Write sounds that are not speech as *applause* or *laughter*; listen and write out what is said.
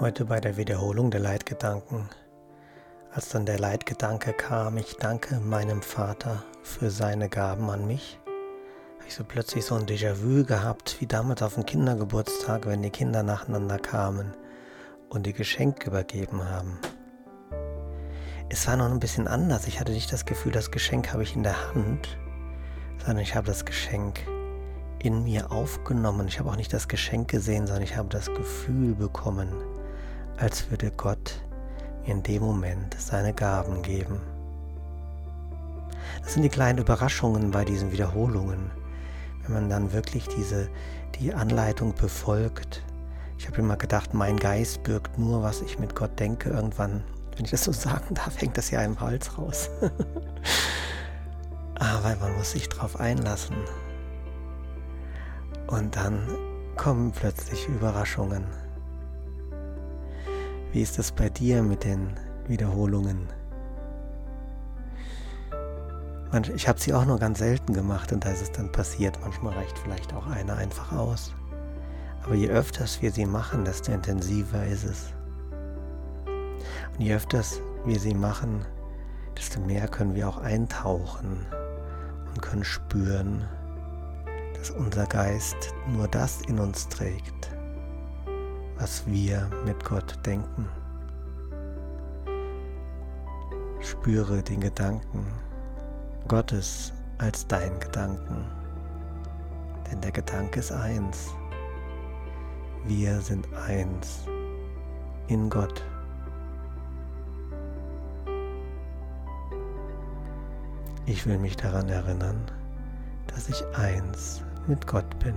Heute bei der Wiederholung der Leitgedanken, als dann der Leitgedanke kam, ich danke meinem Vater für seine Gaben an mich, habe ich so plötzlich so ein Déjà-vu gehabt, wie damals auf dem Kindergeburtstag, wenn die Kinder nacheinander kamen und die Geschenke übergeben haben. Es war noch ein bisschen anders. Ich hatte nicht das Gefühl, das Geschenk habe ich in der Hand, sondern ich habe das Geschenk in mir aufgenommen. Ich habe auch nicht das Geschenk gesehen, sondern ich habe das Gefühl bekommen, als würde Gott mir in dem Moment seine Gaben geben. Das sind die kleinen Überraschungen bei diesen Wiederholungen, wenn man dann wirklich diese die Anleitung befolgt. Ich habe immer gedacht, mein Geist birgt nur, was ich mit Gott denke. Irgendwann, wenn ich das so sagen darf, hängt das ja im Hals raus. *laughs* Aber man muss sich darauf einlassen. Und dann kommen plötzlich Überraschungen. Wie ist es bei dir mit den Wiederholungen? Ich habe sie auch nur ganz selten gemacht und da ist es dann passiert. Manchmal reicht vielleicht auch eine einfach aus. Aber je öfters wir sie machen, desto intensiver ist es. Und je öfters wir sie machen, desto mehr können wir auch eintauchen und können spüren, dass unser Geist nur das in uns trägt, was wir mit Gott denken. Spüre den Gedanken Gottes als dein Gedanken, denn der Gedanke ist eins. Wir sind eins in Gott. Ich will mich daran erinnern, dass ich eins mit Gott bin.